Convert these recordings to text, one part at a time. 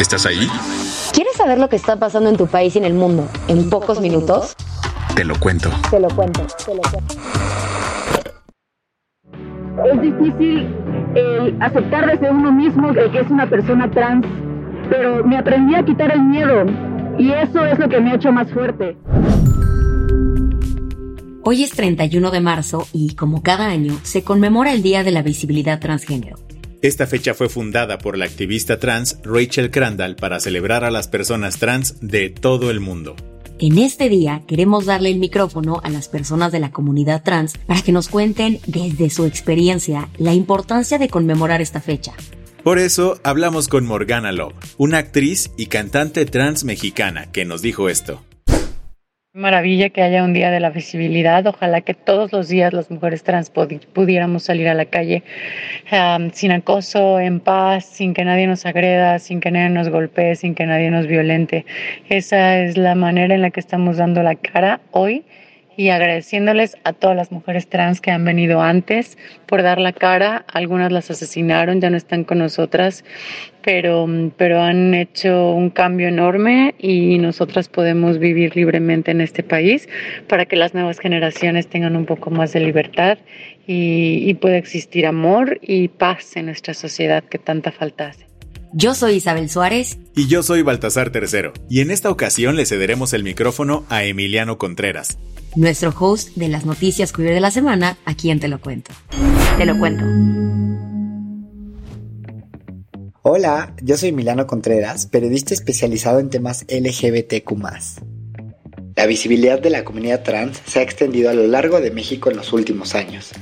¿Estás ahí? ¿Quieres saber lo que está pasando en tu país y en el mundo en pocos minutos? Te lo cuento. Te lo cuento. Te lo cuento. Es difícil el aceptar desde uno mismo que es una persona trans, pero me aprendí a quitar el miedo y eso es lo que me ha hecho más fuerte. Hoy es 31 de marzo y, como cada año, se conmemora el Día de la Visibilidad Transgénero. Esta fecha fue fundada por la activista trans Rachel Crandall para celebrar a las personas trans de todo el mundo. En este día queremos darle el micrófono a las personas de la comunidad trans para que nos cuenten desde su experiencia la importancia de conmemorar esta fecha. Por eso hablamos con Morgana Love, una actriz y cantante trans mexicana, que nos dijo esto. Maravilla que haya un día de la visibilidad. Ojalá que todos los días las mujeres trans pudiéramos salir a la calle um, sin acoso, en paz, sin que nadie nos agreda, sin que nadie nos golpee, sin que nadie nos violente. Esa es la manera en la que estamos dando la cara hoy y agradeciéndoles a todas las mujeres trans que han venido antes por dar la cara. Algunas las asesinaron, ya no están con nosotras, pero, pero han hecho un cambio enorme y nosotras podemos vivir libremente en este país para que las nuevas generaciones tengan un poco más de libertad y, y pueda existir amor y paz en nuestra sociedad que tanta falta hace. Yo soy Isabel Suárez. Y yo soy Baltasar Tercero. Y en esta ocasión le cederemos el micrófono a Emiliano Contreras, nuestro host de las noticias queer de la semana, aquí en Te lo cuento. Te lo cuento. Hola, yo soy Milano Contreras, periodista especializado en temas LGBTQ. La visibilidad de la comunidad trans se ha extendido a lo largo de México en los últimos años.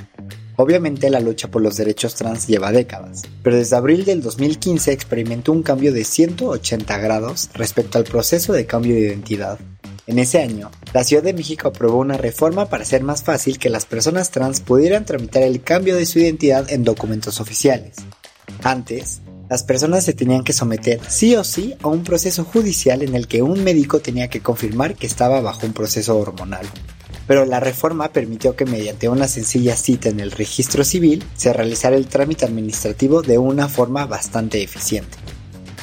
Obviamente la lucha por los derechos trans lleva décadas, pero desde abril del 2015 experimentó un cambio de 180 grados respecto al proceso de cambio de identidad. En ese año, la Ciudad de México aprobó una reforma para hacer más fácil que las personas trans pudieran tramitar el cambio de su identidad en documentos oficiales. Antes, las personas se tenían que someter sí o sí a un proceso judicial en el que un médico tenía que confirmar que estaba bajo un proceso hormonal. Pero la reforma permitió que mediante una sencilla cita en el registro civil se realizara el trámite administrativo de una forma bastante eficiente.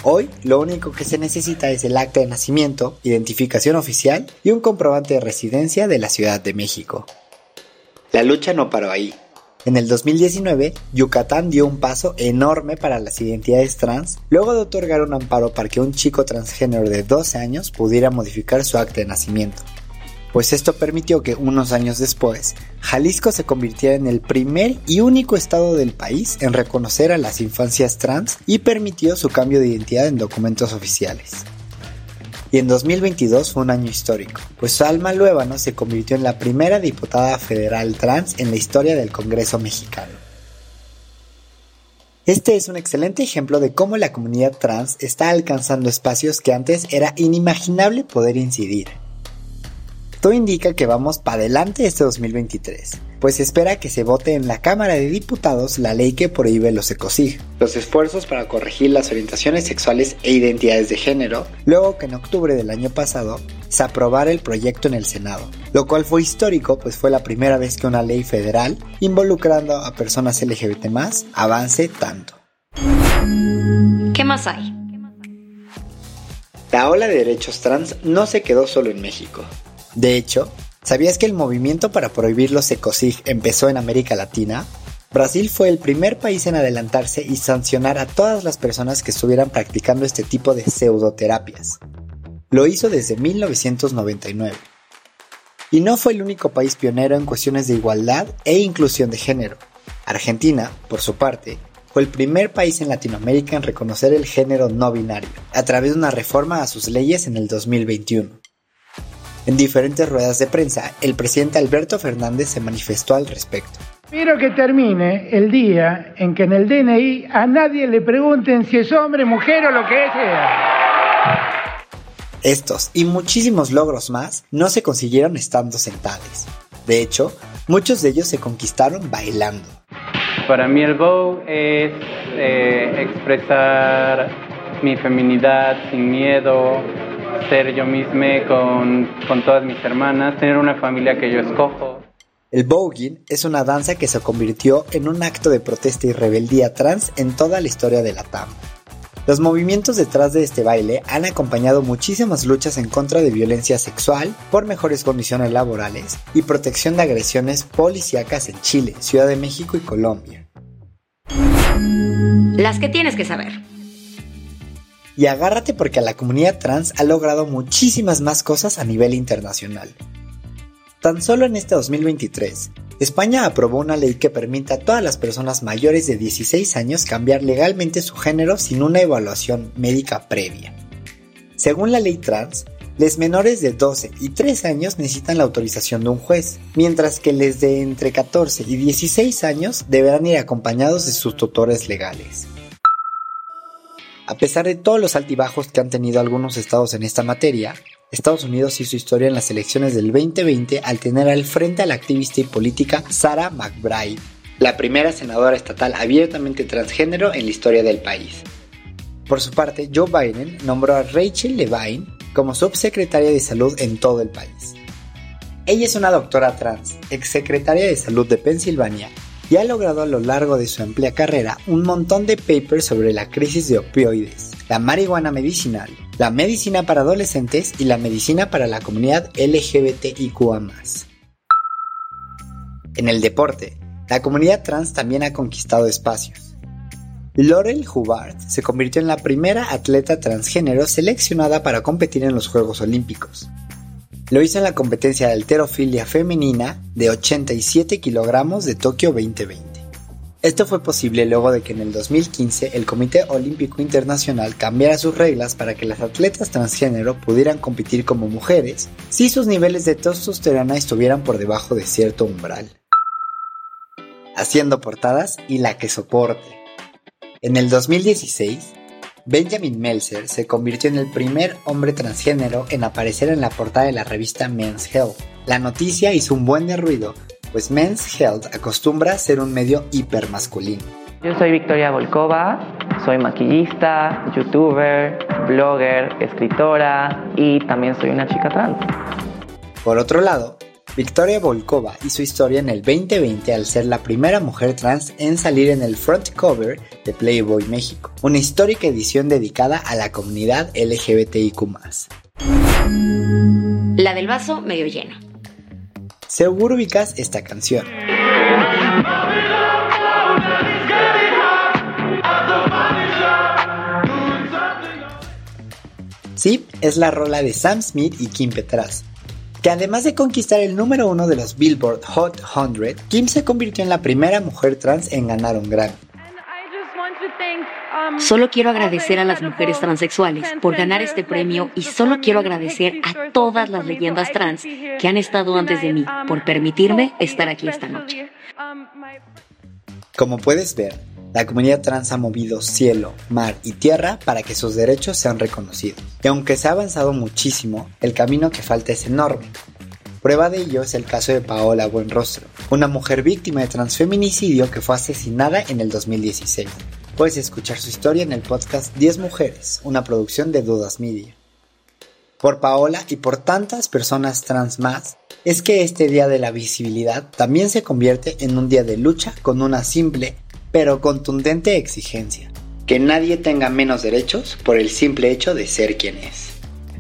Hoy lo único que se necesita es el acta de nacimiento, identificación oficial y un comprobante de residencia de la Ciudad de México. La lucha no paró ahí. En el 2019, Yucatán dio un paso enorme para las identidades trans luego de otorgar un amparo para que un chico transgénero de 12 años pudiera modificar su acta de nacimiento pues esto permitió que unos años después, Jalisco se convirtiera en el primer y único estado del país en reconocer a las infancias trans y permitió su cambio de identidad en documentos oficiales. Y en 2022 fue un año histórico, pues Salma Luébano se convirtió en la primera diputada federal trans en la historia del Congreso mexicano. Este es un excelente ejemplo de cómo la comunidad trans está alcanzando espacios que antes era inimaginable poder incidir. Todo indica que vamos para adelante este 2023, pues se espera que se vote en la Cámara de Diputados la ley que prohíbe los ecosig, los esfuerzos para corregir las orientaciones sexuales e identidades de género, luego que en octubre del año pasado se aprobara el proyecto en el Senado, lo cual fue histórico pues fue la primera vez que una ley federal involucrando a personas LGBT avance tanto. ¿Qué más hay? La ola de derechos trans no se quedó solo en México. De hecho, ¿Sabías que el movimiento para prohibir los ecosig empezó en América Latina? Brasil fue el primer país en adelantarse y sancionar a todas las personas que estuvieran practicando este tipo de pseudoterapias. Lo hizo desde 1999. Y no fue el único país pionero en cuestiones de igualdad e inclusión de género. Argentina, por su parte, fue el primer país en Latinoamérica en reconocer el género no binario, a través de una reforma a sus leyes en el 2021. En diferentes ruedas de prensa, el presidente Alberto Fernández se manifestó al respecto. Espero que termine el día en que en el DNI a nadie le pregunten si es hombre, mujer o lo que sea. Estos y muchísimos logros más no se consiguieron estando sentados. De hecho, muchos de ellos se conquistaron bailando. Para mí el Vogue es eh, expresar mi feminidad sin miedo, ser yo misma con, con todas mis hermanas, tener una familia que yo escojo. El voguing es una danza que se convirtió en un acto de protesta y rebeldía trans en toda la historia de la TAM. Los movimientos detrás de este baile han acompañado muchísimas luchas en contra de violencia sexual, por mejores condiciones laborales y protección de agresiones policíacas en Chile, Ciudad de México y Colombia. Las que tienes que saber. Y agárrate porque la comunidad trans ha logrado muchísimas más cosas a nivel internacional. Tan solo en este 2023, España aprobó una ley que permite a todas las personas mayores de 16 años cambiar legalmente su género sin una evaluación médica previa. Según la ley trans, los menores de 12 y 3 años necesitan la autorización de un juez, mientras que los de entre 14 y 16 años deberán ir acompañados de sus tutores legales. A pesar de todos los altibajos que han tenido algunos estados en esta materia, Estados Unidos hizo historia en las elecciones del 2020 al tener al frente a la activista y política Sarah McBride, la primera senadora estatal abiertamente transgénero en la historia del país. Por su parte, Joe Biden nombró a Rachel Levine como subsecretaria de salud en todo el país. Ella es una doctora trans, exsecretaria de salud de Pensilvania, y ha logrado a lo largo de su amplia carrera un montón de papers sobre la crisis de opioides, la marihuana medicinal, la medicina para adolescentes y la medicina para la comunidad LGBTIQA. En el deporte, la comunidad trans también ha conquistado espacios. Laurel Hubbard se convirtió en la primera atleta transgénero seleccionada para competir en los Juegos Olímpicos. Lo hizo en la competencia de alterofilia femenina de 87 kilogramos de Tokio 2020. Esto fue posible luego de que en el 2015 el Comité Olímpico Internacional cambiara sus reglas para que las atletas transgénero pudieran competir como mujeres si sus niveles de testosterona estuvieran por debajo de cierto umbral. Haciendo portadas y la que soporte. En el 2016, Benjamin Meltzer se convirtió en el primer hombre transgénero en aparecer en la portada de la revista Men's Health. La noticia hizo un buen de ruido pues Men's Health acostumbra ser un medio hipermasculino. Yo soy Victoria Volkova, soy maquillista, youtuber, blogger, escritora y también soy una chica trans. Por otro lado, Victoria Volkova hizo historia en el 2020 al ser la primera mujer trans en salir en el front cover de Playboy México, una histórica edición dedicada a la comunidad LGBTIQ. La del vaso medio lleno. Seguro ubicas esta canción. Sí, es la rola de Sam Smith y Kim Petras, que además de conquistar el número uno de los Billboard Hot 100, Kim se convirtió en la primera mujer trans en ganar un Grammy. Solo quiero agradecer a las mujeres transexuales por ganar este premio y solo quiero agradecer a todas las leyendas trans que han estado antes de mí por permitirme estar aquí esta noche. Como puedes ver, la comunidad trans ha movido cielo, mar y tierra para que sus derechos sean reconocidos. Y aunque se ha avanzado muchísimo, el camino que falta es enorme. Prueba de ello es el caso de Paola Buenrostro, una mujer víctima de transfeminicidio que fue asesinada en el 2016. Puedes escuchar su historia en el podcast 10 Mujeres, una producción de Dudas Media. Por Paola y por tantas personas trans más, es que este Día de la Visibilidad también se convierte en un día de lucha con una simple pero contundente exigencia. Que nadie tenga menos derechos por el simple hecho de ser quien es.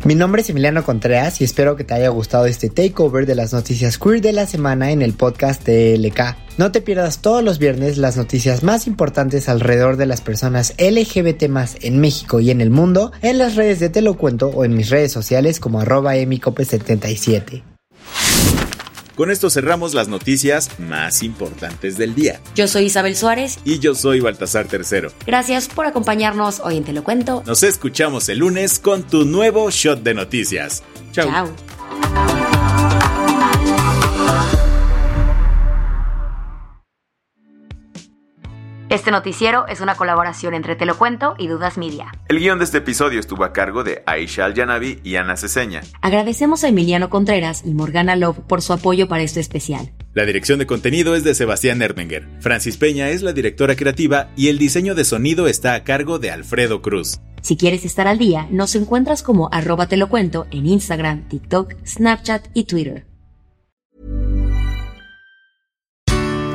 Mi nombre es Emiliano Contreras y espero que te haya gustado este takeover de las noticias queer de la semana en el podcast de LK. No te pierdas todos los viernes las noticias más importantes alrededor de las personas LGBT más en México y en el mundo en las redes de Te lo cuento o en mis redes sociales como arroba emicope77. Con esto cerramos las noticias más importantes del día. Yo soy Isabel Suárez. Y yo soy Baltasar Tercero. Gracias por acompañarnos hoy en Te lo cuento. Nos escuchamos el lunes con tu nuevo shot de noticias. Chao. Chao. Este noticiero es una colaboración entre Te lo cuento y Dudas Media. El guion de este episodio estuvo a cargo de Aisha Al-Yanabi y Ana Ceseña. Agradecemos a Emiliano Contreras y Morgana Love por su apoyo para este especial. La dirección de contenido es de Sebastián Erdinger. Francis Peña es la directora creativa y el diseño de sonido está a cargo de Alfredo Cruz. Si quieres estar al día, nos encuentras como arroba te lo cuento en Instagram, TikTok, Snapchat y Twitter.